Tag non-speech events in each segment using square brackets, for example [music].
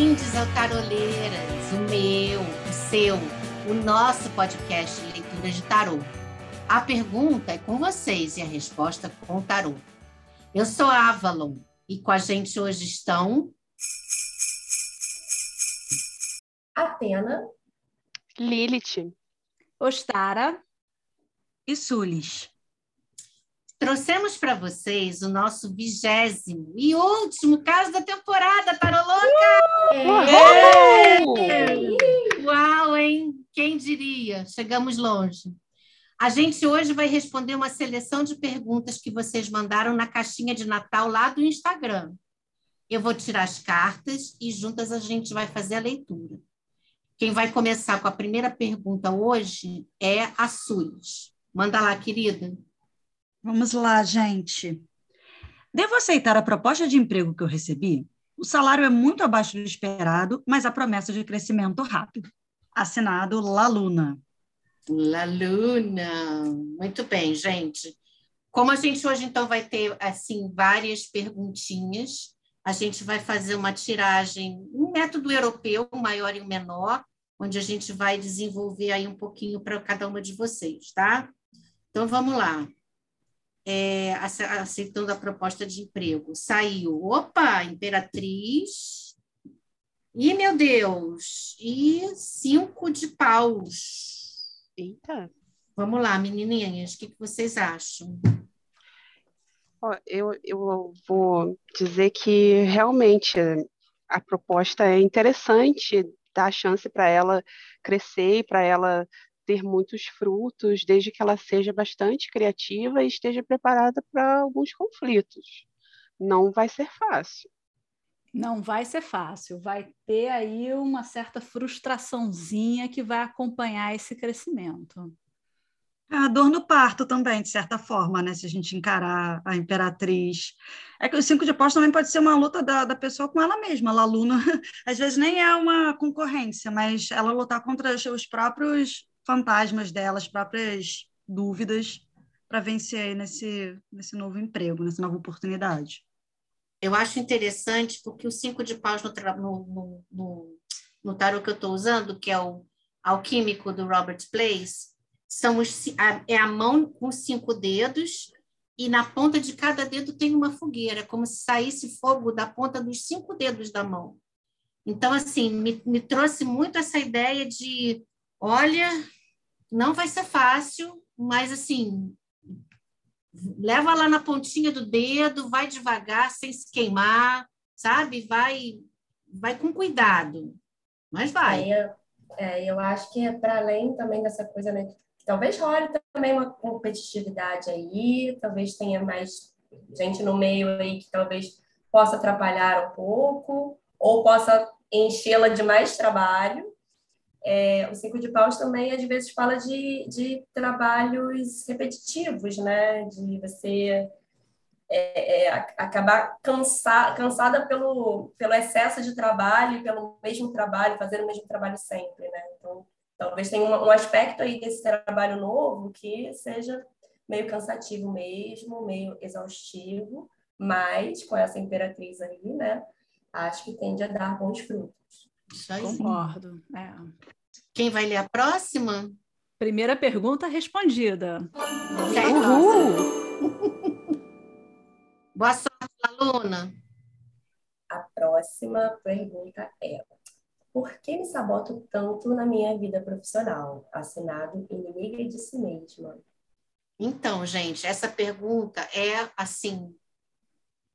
bem-vindos ao Taroleiras, o meu, o seu, o nosso podcast de leitura de tarô. A pergunta é com vocês e a resposta com o tarô. Eu sou a Avalon e com a gente hoje estão Atena, Lilith, Ostara e Sulis. Trouxemos para vocês o nosso vigésimo e último caso da temporada, Taroloca! Uhul! Uau, hein? Quem diria? Chegamos longe. A gente hoje vai responder uma seleção de perguntas que vocês mandaram na caixinha de Natal lá do Instagram. Eu vou tirar as cartas e juntas a gente vai fazer a leitura. Quem vai começar com a primeira pergunta hoje é a Sulis. Manda lá, querida. Vamos lá, gente. Devo aceitar a proposta de emprego que eu recebi? O salário é muito abaixo do esperado, mas a promessa de crescimento rápido. Assinado Laluna. Laluna. Muito bem, gente. Como a gente hoje então vai ter assim várias perguntinhas, a gente vai fazer uma tiragem, um método europeu, um maior e um menor, onde a gente vai desenvolver aí um pouquinho para cada uma de vocês, tá? Então vamos lá é, aceitando a proposta de emprego. Saiu, opa, Imperatriz. E meu Deus, e cinco de paus. Eita. Vamos lá, menininhas, o que, que vocês acham? eu, eu vou dizer que realmente a proposta é interessante, dá chance para ela crescer e para ela ter muitos frutos, desde que ela seja bastante criativa e esteja preparada para alguns conflitos. Não vai ser fácil. Não vai ser fácil, vai ter aí uma certa frustraçãozinha que vai acompanhar esse crescimento. É a dor no parto também, de certa forma, né? Se a gente encarar a imperatriz. É que o cinco de paus também pode ser uma luta da, da pessoa com ela mesma. A aluna, [laughs] às vezes, nem é uma concorrência, mas ela lutar contra os próprios fantasmas dela, as próprias dúvidas para vencer nesse, nesse novo emprego, nessa nova oportunidade. Eu acho interessante porque o cinco de paus no, no, no, no tarot que eu estou usando, que é o alquímico do Robert Place, são os, é a mão com cinco dedos e na ponta de cada dedo tem uma fogueira, como se saísse fogo da ponta dos cinco dedos da mão. Então, assim, me, me trouxe muito essa ideia de Olha, não vai ser fácil, mas assim, leva lá na pontinha do dedo, vai devagar, sem se queimar, sabe? Vai, vai com cuidado, mas vai. É, é, eu acho que é para além também dessa coisa, né? Talvez role também uma competitividade aí, talvez tenha mais gente no meio aí que talvez possa atrapalhar um pouco, ou possa enchê-la de mais trabalho, é, o cinco de paus também, às vezes, fala de, de trabalhos repetitivos, né? De você é, é, acabar cansa, cansada pelo, pelo excesso de trabalho, pelo mesmo trabalho, fazer o mesmo trabalho sempre, né? Então, talvez tenha um, um aspecto aí desse trabalho novo que seja meio cansativo mesmo, meio exaustivo, mas com essa imperatriz aí, né? Acho que tende a dar bons frutos. Concordo. É. Quem vai ler a próxima? Primeira pergunta respondida. Uhul! Boa sorte, aluna. A próxima pergunta é: Por que me saboto tanto na minha vida profissional? Assinado inimiga de si mesma. Então, gente, essa pergunta é assim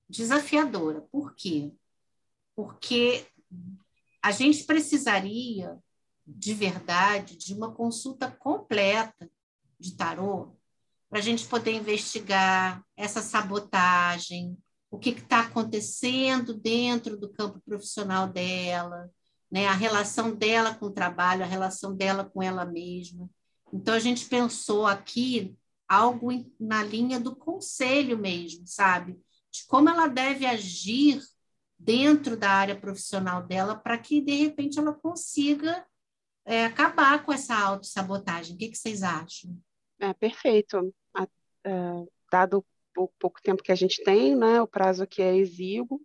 desafiadora. Por quê? Porque a gente precisaria, de verdade, de uma consulta completa de tarô para a gente poder investigar essa sabotagem, o que está acontecendo dentro do campo profissional dela, né? a relação dela com o trabalho, a relação dela com ela mesma. Então, a gente pensou aqui algo na linha do conselho mesmo, sabe? De como ela deve agir dentro da área profissional dela para que, de repente, ela consiga é, acabar com essa autossabotagem. O que, que vocês acham? É, perfeito. A, é, dado o pouco tempo que a gente tem, né, o prazo aqui é exíguo,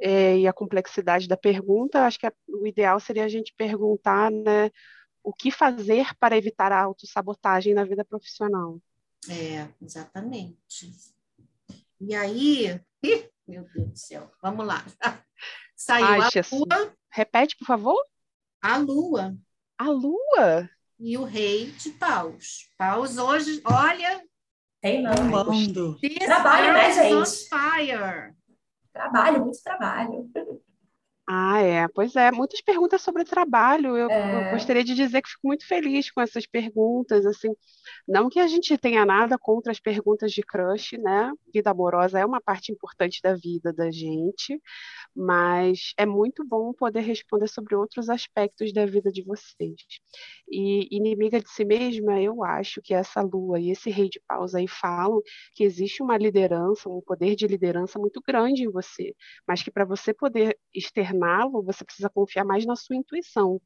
é, e a complexidade da pergunta, acho que a, o ideal seria a gente perguntar, né, o que fazer para evitar a autossabotagem na vida profissional. É, exatamente. E aí, ih, meu Deus do céu, vamos lá. [laughs] Saiu Ai, a Jesus. lua. Repete, por favor. A lua. A lua? E o rei de paus. Paus hoje, olha. Tem não. Trabalho, né, gente? Fire. Trabalho, muito trabalho. Ah, é. Pois é, muitas perguntas sobre trabalho. Eu, é... eu, gostaria de dizer que fico muito feliz com essas perguntas, assim. Não que a gente tenha nada contra as perguntas de crush, né? Vida amorosa é uma parte importante da vida da gente, mas é muito bom poder responder sobre outros aspectos da vida de vocês. E inimiga de si mesma, eu acho que essa lua e esse rei de paus aí falam que existe uma liderança, um poder de liderança muito grande em você, mas que para você poder externá-lo, você precisa confiar mais na sua intuição,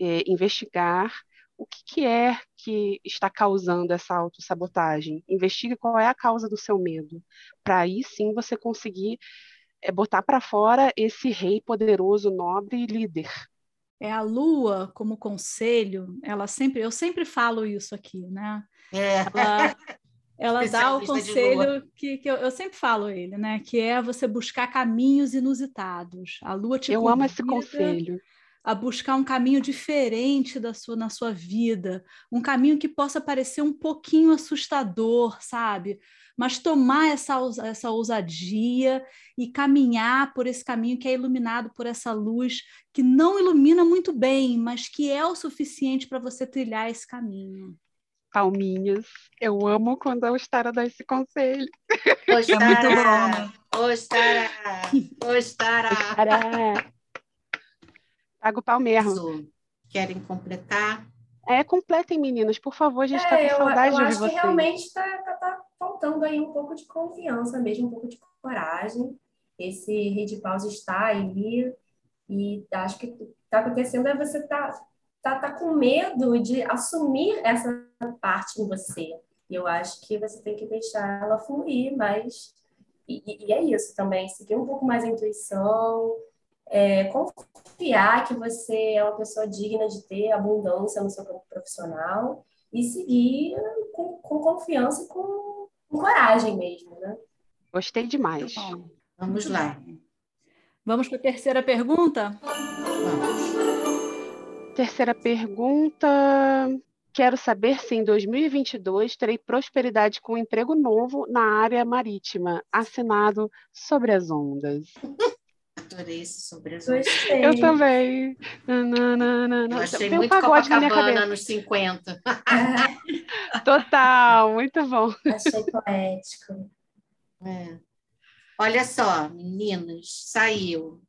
é, investigar o que, que, é que está causando essa autossabotagem. Investigue qual é a causa do seu medo, para aí sim você conseguir é botar para fora esse rei poderoso, nobre e líder. É a lua como conselho, ela sempre, eu sempre falo isso aqui, né? É. Ela, ela dá o conselho que, que eu, eu, sempre falo ele, né? Que é você buscar caminhos inusitados. A lua te Eu amo esse conselho a buscar um caminho diferente da sua na sua vida, um caminho que possa parecer um pouquinho assustador, sabe? Mas tomar essa, essa ousadia e caminhar por esse caminho que é iluminado por essa luz que não ilumina muito bem, mas que é o suficiente para você trilhar esse caminho. Palminhas, eu amo quando a Ostara dá esse conselho. Ostara, é muito bom. Ostara, Ostara. Ostara. Paga o pau mesmo. Querem completar? É, completem, meninas, por favor, a gente está é, com saudade eu, eu de vocês. acho que realmente está tá, tá faltando aí um pouco de confiança mesmo, um pouco de coragem. Esse rei de paus está aí e acho que está acontecendo é você tá, tá, tá com medo de assumir essa parte em você. E eu acho que você tem que deixar ela fluir, mas... E, e é isso também, seguir um pouco mais a intuição, é, confiar que você é uma pessoa digna de ter abundância no seu campo profissional e seguir com, com confiança e com, com, coragem mesmo, né? Gostei demais. Vamos lá. Vamos para a terceira pergunta? Vamos. Terceira pergunta. Quero saber se em 2022 terei prosperidade com um emprego novo na área marítima, assinado sobre as ondas. adorei esse sobre as Gostei. Eu também. Eu achei Tem muito um Copacabana nos 50. [laughs] Total, muito bom. Achei poético. É. Olha só, meninas, saiu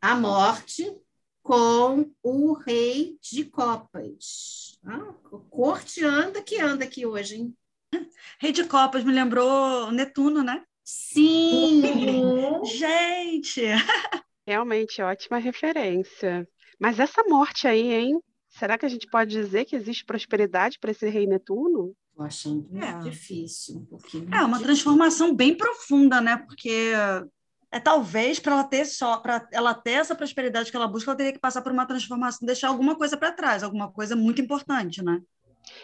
a morte com o rei de copas. Ah, corte anda que anda aqui hoje, hein? Rei de copas me lembrou Netuno, né? Sim! [laughs] Gente! Realmente, ótima referência. Mas essa morte aí, hein? Será que a gente pode dizer que existe prosperidade para esse rei Netuno? Estou achando é. difícil, um pouquinho. É uma transformação bem profunda, né? Porque é talvez para ela ter só para ela ter essa prosperidade que ela busca, ela teria que passar por uma transformação, deixar alguma coisa para trás, alguma coisa muito importante, né?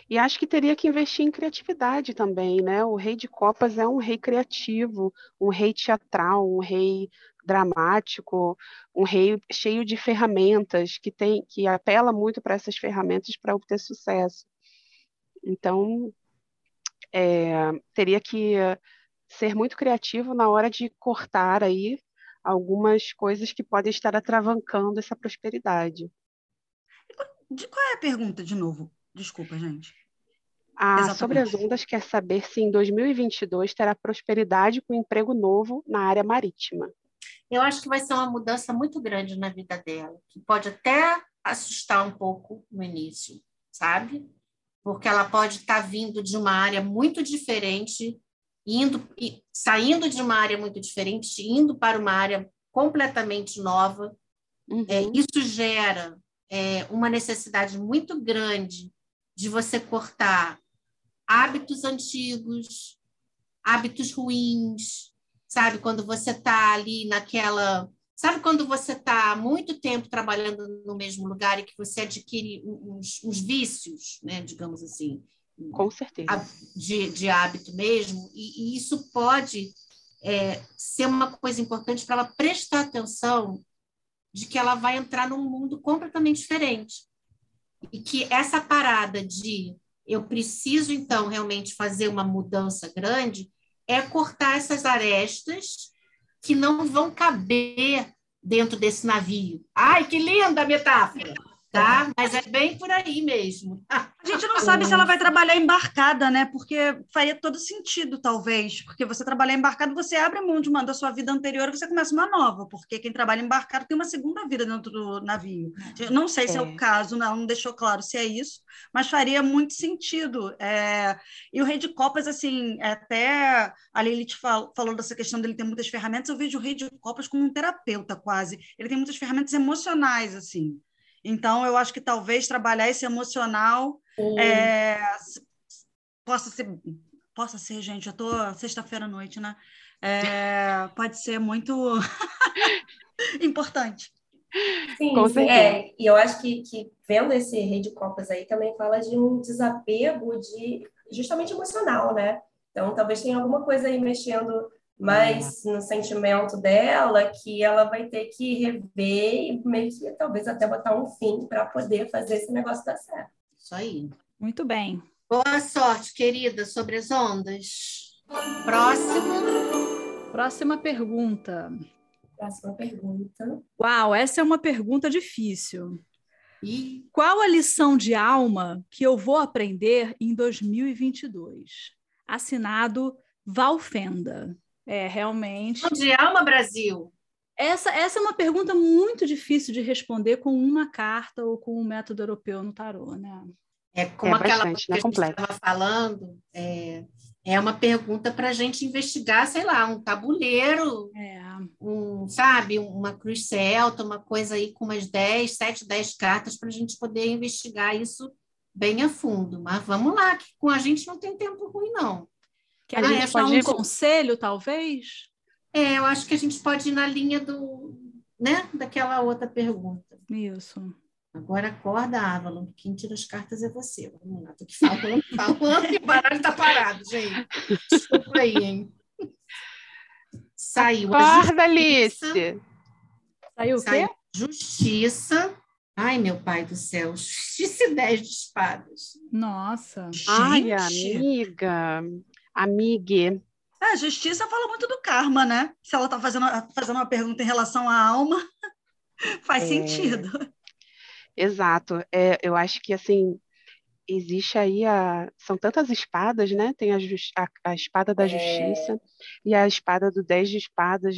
E acho que teria que investir em criatividade também, né? O rei de copas é um rei criativo, um rei teatral, um rei dramático, um rei cheio de ferramentas, que tem que apela muito para essas ferramentas para obter sucesso. Então, é, teria que ser muito criativo na hora de cortar aí algumas coisas que podem estar atravancando essa prosperidade. Qual é a pergunta de novo? Desculpa, gente. Ah, sobre as ondas quer saber se em 2022 terá prosperidade com emprego novo na área marítima. Eu acho que vai ser uma mudança muito grande na vida dela, que pode até assustar um pouco no início, sabe? Porque ela pode estar tá vindo de uma área muito diferente, indo saindo de uma área muito diferente, indo para uma área completamente nova. Uhum. É, isso gera é, uma necessidade muito grande de você cortar hábitos antigos, hábitos ruins, sabe? Quando você está ali naquela. Sabe quando você está muito tempo trabalhando no mesmo lugar e que você adquire uns, uns vícios, né? digamos assim, com certeza. De, de hábito mesmo, e, e isso pode é, ser uma coisa importante para ela prestar atenção de que ela vai entrar num mundo completamente diferente. E que essa parada de eu preciso, então, realmente fazer uma mudança grande é cortar essas arestas que não vão caber dentro desse navio. Ai, que linda metáfora! Tá? Mas é bem por aí mesmo. A gente não sabe se ela vai trabalhar embarcada, né? Porque faria todo sentido, talvez. Porque você trabalhar embarcado, você abre mão de uma da sua vida anterior e você começa uma nova. Porque quem trabalha embarcado tem uma segunda vida dentro do navio. Eu não sei é. se é o caso, não, não deixou claro se é isso, mas faria muito sentido. É... E o Rei de Copas, assim, até a Lilith falou dessa questão dele ter muitas ferramentas, eu vejo o Rei de Copas como um terapeuta, quase. Ele tem muitas ferramentas emocionais, assim. Então, eu acho que talvez trabalhar esse emocional é, possa ser, possa ser, gente, eu tô sexta-feira à noite, né? É, pode ser muito [laughs] importante. Sim, sim é, e eu acho que, que vendo esse Rei de Copas aí também fala de um desapego de justamente emocional, né? Então, talvez tenha alguma coisa aí mexendo mas no sentimento dela que ela vai ter que rever e meio que talvez até botar um fim para poder fazer esse negócio dar certo. Isso aí. Muito bem. Boa sorte, querida, sobre as ondas. Próximo. Próxima pergunta. Próxima pergunta. Uau, essa é uma pergunta difícil. E... Qual a lição de alma que eu vou aprender em 2022? Assinado Valfenda. É, realmente. Onde alma, Brasil? Essa, essa é uma pergunta muito difícil de responder com uma carta ou com um método europeu no tarô, né? É como é aquela bastante, que a gente estava falando, é, é uma pergunta para a gente investigar, sei lá, um tabuleiro, é. um, sabe, uma cruz celta, uma coisa aí com umas 10, 7, 10 cartas para a gente poder investigar isso bem a fundo. Mas vamos lá, que com a gente não tem tempo ruim, não. Que a ah, gente pode um conselho, talvez? É, eu acho que a gente pode ir na linha do, né, daquela outra pergunta. Isso. Agora acorda, Avalon, quem tira as cartas é você. Vamos lá, tô aqui falando, [laughs] falando e o baralho está parado, gente. Desculpa aí, hein? Saiu acorda, Alice. Saiu o quê? Justiça. Ai, meu pai do céu. Justiça e dez de espadas. Nossa. Ai, amiga. Amigue. É, a justiça fala muito do karma, né? Se ela está fazendo, fazendo uma pergunta em relação à alma, [laughs] faz é... sentido. Exato. É, eu acho que, assim, existe aí a... São tantas espadas, né? Tem a, just... a, a espada da é... justiça e a espada do dez de espadas,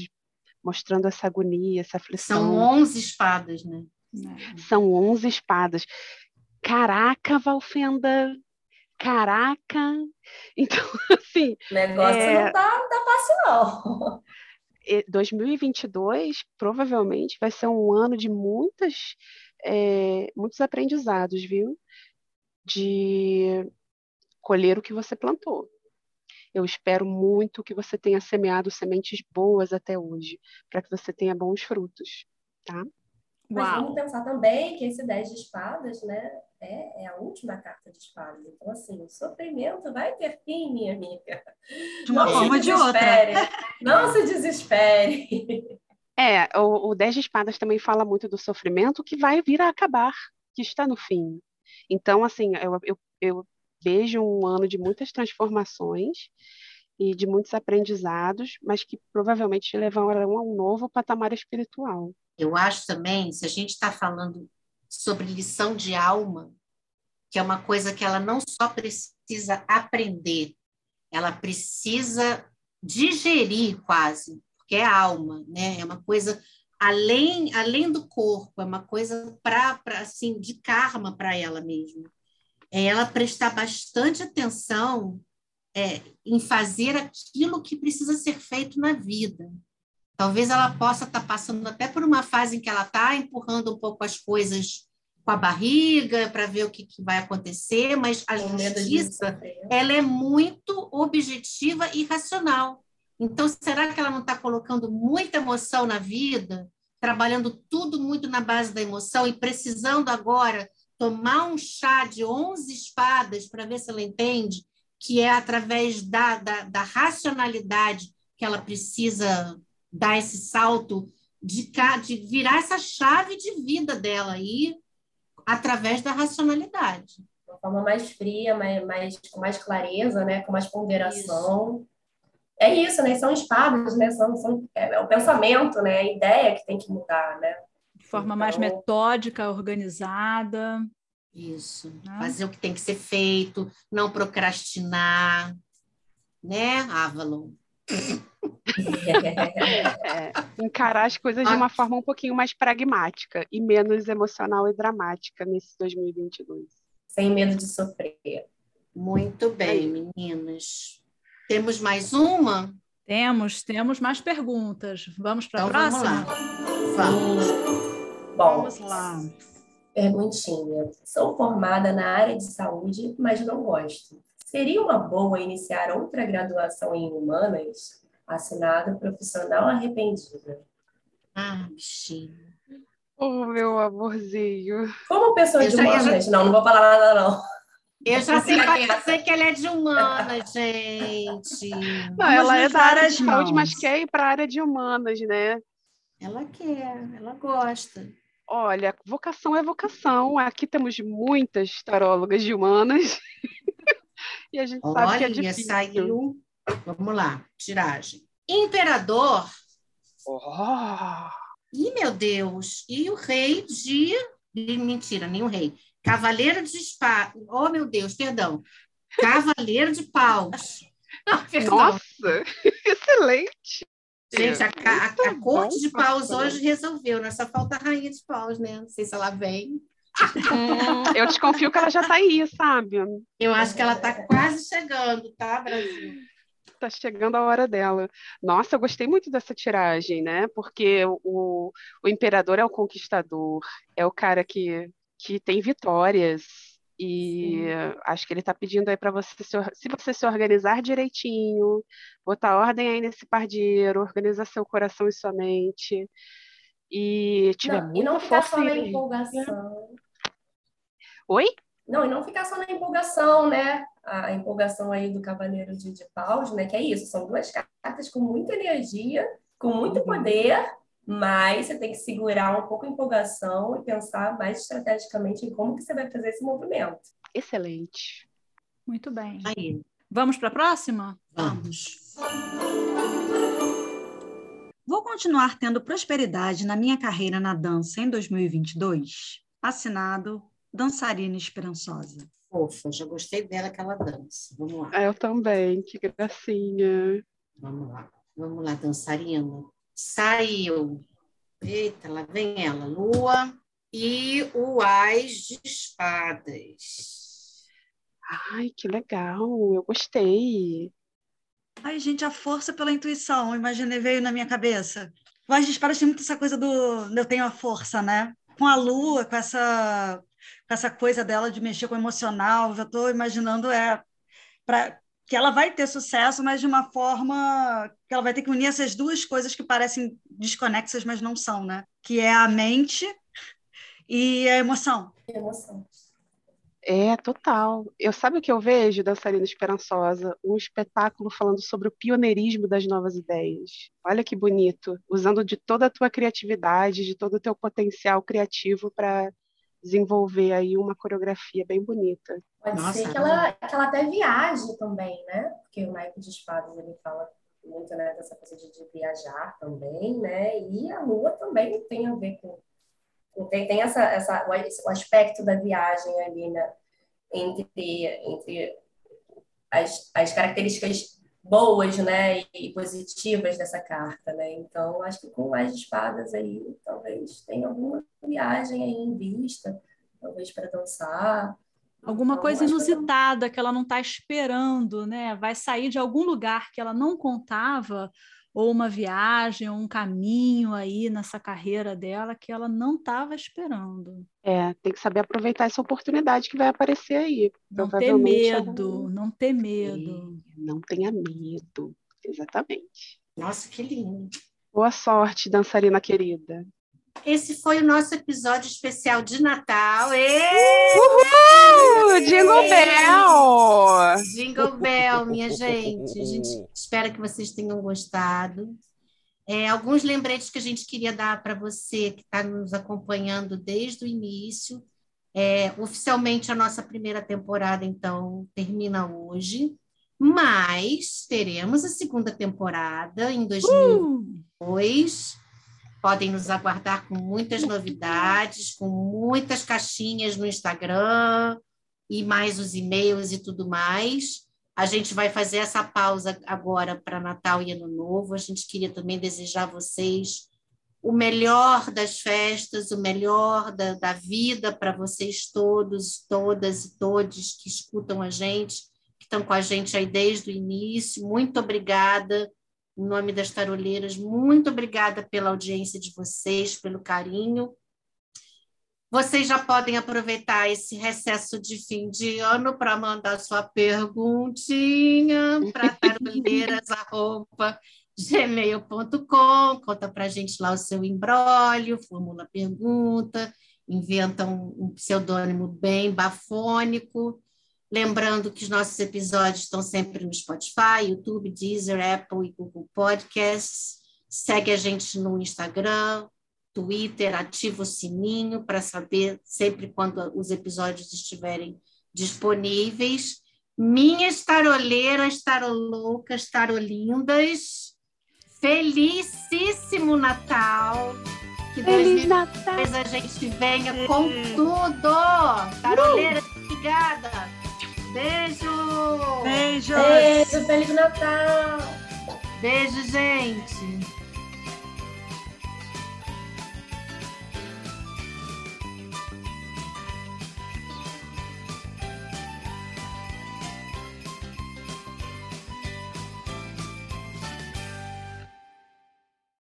mostrando essa agonia, essa aflição. São onze espadas, né? São onze espadas. Caraca, Valfenda, caraca! [laughs] Então, [laughs] assim. O negócio é... não, tá, não tá fácil, não. 2022 provavelmente vai ser um ano de muitas, é, muitos aprendizados, viu? De colher o que você plantou. Eu espero muito que você tenha semeado sementes boas até hoje, para que você tenha bons frutos, tá? Mas Uau. vamos pensar também que esse 10 de espadas, né, é, é, a última carta de espadas. Então, assim, o sofrimento vai ter fim, minha amiga. De uma Não forma ou de outra. Não se desespere. É, o, o 10 de espadas também fala muito do sofrimento que vai vir a acabar, que está no fim. Então, assim, eu, eu, eu vejo um ano de muitas transformações e de muitos aprendizados, mas que provavelmente te levarão a um novo patamar espiritual. Eu acho também, se a gente está falando sobre lição de alma, que é uma coisa que ela não só precisa aprender, ela precisa digerir quase, porque é alma, né? É uma coisa além além do corpo, é uma coisa para assim de karma para ela mesma. É ela prestar bastante atenção é, em fazer aquilo que precisa ser feito na vida. Talvez ela possa estar tá passando até por uma fase em que ela está empurrando um pouco as coisas com a barriga para ver o que, que, vai acontecer, mas a justiça ela é muito objetiva e racional. Então, será que ela não está colocando muita emoção na vida, trabalhando tudo muito na base da emoção e precisando agora tomar um chá de 11 espadas para ver se ela entende que é através da, da, da racionalidade que ela precisa dar esse salto de, de virar essa chave de vida dela aí através da racionalidade. De uma forma mais fria, mais, mais, com mais clareza, né? com mais ponderação. Isso é isso, né? São espadas, né? São, são, é, é, o pensamento, né? A ideia que tem que mudar, né? De forma então... mais metódica, organizada. Isso. Né? Fazer o que tem que ser feito, não procrastinar, né, Avalon? [laughs] É, encarar as coisas de uma forma um pouquinho mais pragmática e menos emocional e dramática nesse 2022. Sem medo de sofrer. Muito bem, meninas. Temos mais uma? Temos, temos mais perguntas. Vamos para a então, próxima? Vamos lá. Vamos. Bom, vamos lá. Perguntinha. Sou formada na área de saúde, mas não gosto. Seria uma boa iniciar outra graduação em humanas? Assinado profissional arrependida. Ah, bichinho. Oh, meu amorzinho. Como pessoa eu de humanas? Já... Não, não vou falar nada, não. Eu já sei, sei que ela é de humanas, gente. Não, ela é da área de saúde, mas quer ir para a área de humanas, né? Ela quer, ela gosta. Olha, vocação é vocação. Aqui temos muitas tarólogas de humanas. [laughs] e a gente Olha, sabe que é difícil. saiu. Vamos lá, tiragem. Imperador. Oh. Ih, meu Deus! E o rei de. Mentira, nem o rei. Cavaleiro de espada. Oh, meu Deus, perdão. Cavaleiro de paus. [laughs] Nossa, [laughs] excelente. Gente, a, a, a corte de paus hoje resolveu, né? Só falta a rainha de paus, né? Não sei se ela vem. Hum, eu desconfio que ela já está aí, sabe? Eu acho que ela está quase chegando, tá, Brasil? Está chegando a hora dela. Nossa, eu gostei muito dessa tiragem, né? Porque o, o imperador é o conquistador, é o cara que que tem vitórias. E Sim. acho que ele está pedindo aí para você, se, se você se organizar direitinho, botar ordem aí nesse pardieiro, organizar seu coração e sua mente, e tiver não, E não ficar só na empolgação. Oi? Não, e não ficar só na empolgação, né? A empolgação aí do Cavaleiro de, de Paus, né? Que é isso, são duas cartas com muita energia, com muito uhum. poder, mas você tem que segurar um pouco a empolgação e pensar mais estrategicamente em como que você vai fazer esse movimento. Excelente. Muito bem. Aí. Vamos para a próxima? Vamos. Vou continuar tendo prosperidade na minha carreira na dança em 2022? Assinado Dançarina Esperançosa. Fofa, já gostei dela que ela dança. Vamos lá. Eu também, que gracinha. Vamos lá. Vamos lá, dançarina saiu. Eita, lá vem ela, Lua e o Ás de Espadas. Ai, que legal, eu gostei. Ai, gente, a força pela intuição, imaginei, veio na minha cabeça. O Ás de Espadas tem muito essa coisa do eu tenho a força, né? Com a Lua, com essa, com essa coisa dela de mexer com o emocional, já estou imaginando é para que ela vai ter sucesso, mas de uma forma que ela vai ter que unir essas duas coisas que parecem desconexas, mas não são, né? Que é a mente e a emoção. Emoção. É, total. Eu sabe o que eu vejo, Dançarina Esperançosa? Um espetáculo falando sobre o pioneirismo das novas ideias. Olha que bonito, usando de toda a tua criatividade, de todo o teu potencial criativo para desenvolver aí uma coreografia bem bonita. Pode Nossa, ser que ela, que ela até viaje também, né? Porque o Naipe de Espadas, ele fala muito né, dessa coisa de, de, viajar também, né? E a Lua também tem a ver com... com tem, tem essa, essa, o aspecto da viagem ali, né? Entre, entre as, as características boas, né, e positivas dessa carta, né? Então, acho que com mais espadas aí, talvez tenha alguma viagem aí em vista, talvez para dançar. Alguma então, coisa inusitada que ela não está esperando, né? Vai sair de algum lugar que ela não contava, ou uma viagem, ou um caminho aí nessa carreira dela que ela não estava esperando. É, tem que saber aproveitar essa oportunidade que vai aparecer aí. Não ter medo, ela... não ter medo. É, não tenha medo. Exatamente. Nossa, que lindo. Boa sorte, dançarina querida. Esse foi o nosso episódio especial de Natal. E... Uhul! Jingle Bell! Bell, minha gente. A gente espera que vocês tenham gostado. É, alguns lembretes que a gente queria dar para você que está nos acompanhando desde o início. É, oficialmente, a nossa primeira temporada, então, termina hoje, mas teremos a segunda temporada em 2002. Uh! Podem nos aguardar com muitas novidades, com muitas caixinhas no Instagram e mais os e-mails e tudo mais. A gente vai fazer essa pausa agora para Natal e Ano Novo. A gente queria também desejar a vocês o melhor das festas, o melhor da, da vida para vocês todos, todas e todos que escutam a gente, que estão com a gente aí desde o início. Muito obrigada, em nome das taroleiras, muito obrigada pela audiência de vocês, pelo carinho. Vocês já podem aproveitar esse recesso de fim de ano para mandar sua perguntinha para taroleiras.com gmail.com, conta para a gente lá o seu embrólio, formula pergunta, inventa um, um pseudônimo bem bafônico. Lembrando que os nossos episódios estão sempre no Spotify, YouTube, Deezer, Apple e Google Podcasts. Segue a gente no Instagram, Twitter, ativa o sininho para saber sempre quando os episódios estiverem disponíveis. Minhas taroleiras, taroloucas, tarolindas, Felicíssimo Natal! Que Feliz Natal! a gente venha com tudo! Taroleira, uh! obrigada! Beijo! Beijo! Beijo! Feliz Natal! Beijo, gente!